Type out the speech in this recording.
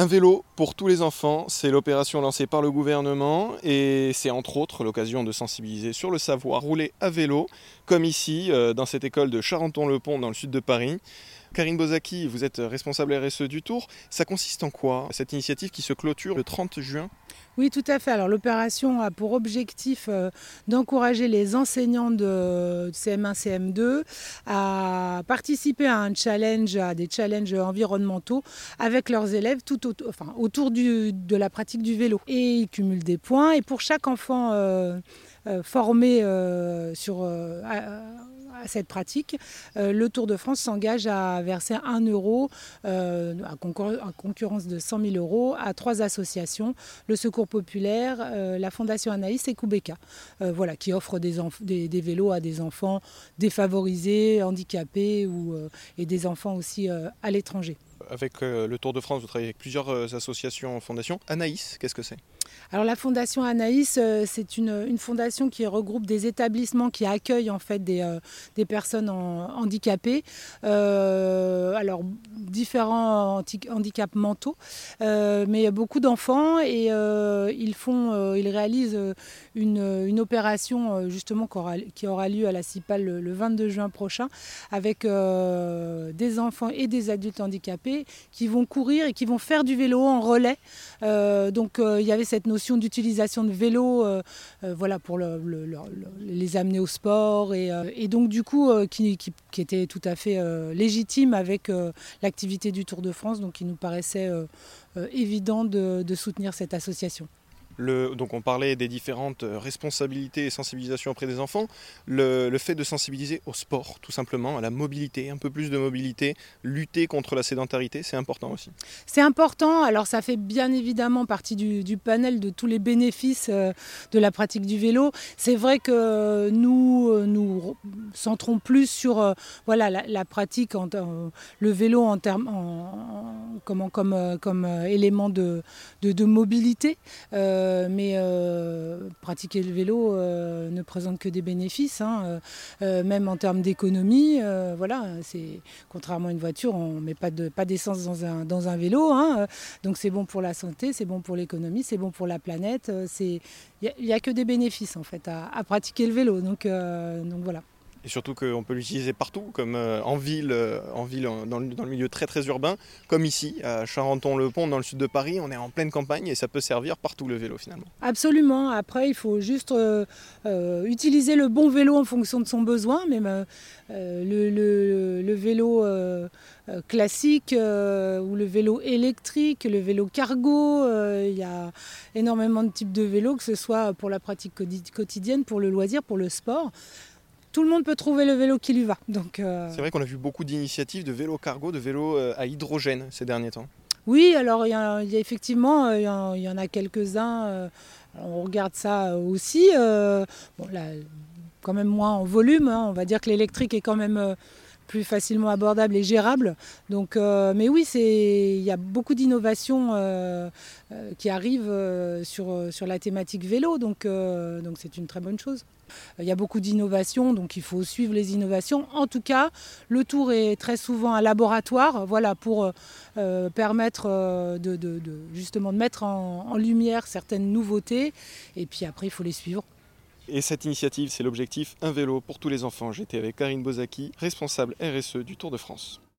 Un vélo pour tous les enfants, c'est l'opération lancée par le gouvernement et c'est entre autres l'occasion de sensibiliser sur le savoir rouler à vélo, comme ici euh, dans cette école de Charenton-le-Pont dans le sud de Paris. Karine Bozaki, vous êtes responsable RSE du Tour. Ça consiste en quoi cette initiative qui se clôture le 30 juin? Oui, tout à fait. Alors l'opération a pour objectif euh, d'encourager les enseignants de CM1, CM2 à participer à un challenge, à des challenges environnementaux avec leurs élèves tout autour, de la pratique du vélo. Et ils cumulent des points. Et pour chaque enfant euh, euh, formé sur cette pratique, euh, le Tour de France s'engage à verser 1 euro euh, à, concurrence de 100 000 euros à trois associations, le Secours Populaire, euh, la Fondation Anaïs et Koubeka, voilà, qui offrent des, vélos à des enfants défavorisés, handicapés et des enfants aussi à l'étranger. Avec le Tour de France, vous travaillez avec plusieurs associations, fondations. Anaïs, qu'est-ce que c'est? Alors la fondation Anaïs, euh, c'est une, fondation qui regroupe des établissements qui accueillent en fait des, euh, personnes handicapées. Euh, alors différents handicaps mentaux, mais beaucoup d'enfants et ils font, ils réalisent une, opération justement qui aura, lieu à la CIPAL le, 22 juin prochain avec des enfants et des adultes handicapés qui vont courir et qui vont faire du vélo en relais. donc il y avait cette notion d'utilisation de vélo euh, euh, voilà, pour les amener au sport et, euh, donc du coup qui, était tout à fait légitime avec l'activité du Tour de France, donc il nous paraissait évident de soutenir cette association donc on parlait des différentes euh, responsabilités et sensibilisations auprès des enfants, le, fait de sensibiliser au sport tout simplement, à la mobilité, un peu plus de mobilité, lutter contre la sédentarité, c'est important aussi. C'est important, alors ça fait bien évidemment partie du, panel de tous les bénéfices euh, de la pratique du vélo. C'est vrai que nous euh, nous centrons plus sur voilà, la, pratique, en, le vélo en termes, comme, comme, comme élément de, de, mobilité. Euh, mais euh, pratiquer le vélo euh, ne présente que des bénéfices, hein, même en termes d'économie. voilà, contrairement à une voiture, on ne met pas de pas d'essence dans un dans un vélo, hein, donc c'est bon pour la santé, c'est bon pour l'économie, c'est bon pour la planète. Il n'y a, que des bénéfices en fait à, à pratiquer le vélo. Donc donc voilà. Et surtout qu'on peut l'utiliser partout, comme euh, en ville, euh, en ville dans, le, milieu très très urbain, comme ici, à Charenton-le-Pont, dans le sud de Paris. On est en pleine campagne et ça peut servir partout le vélo finalement. Absolument. Après, il faut juste euh, utiliser le bon vélo en fonction de son besoin. Même le, vélo classique ou le vélo électrique, le vélo cargo. Il y a énormément de types de vélos, que ce soit pour la pratique quotidienne, pour le loisir, pour le sport tout le monde peut trouver le vélo qui lui va. Donc, euh, C'est vrai qu'on a vu beaucoup d'initiatives de vélos cargo, de vélos euh, à hydrogène ces derniers temps. Oui, alors il y, a, effectivement, euh, il y, en a quelques-uns. on regarde ça aussi. bon, là, quand même moins en volume. Hein. on va dire que l'électrique est quand même plus facilement abordable et gérable. Donc, euh, mais oui, il y a beaucoup d'innovations euh, euh, qui arrivent sur, sur la thématique vélo, donc donc c'est une très bonne chose. Il y a beaucoup d'innovations, donc il faut suivre les innovations. En tout cas, le tour est très souvent un laboratoire, voilà, pour permettre de, justement de mettre en lumière certaines nouveautés. Et puis après, il faut les suivre. Et cette initiative, c'est l'objectif Un vélo pour tous les enfants. J'étais avec Karine Bozaki, responsable RSE du Tour de France.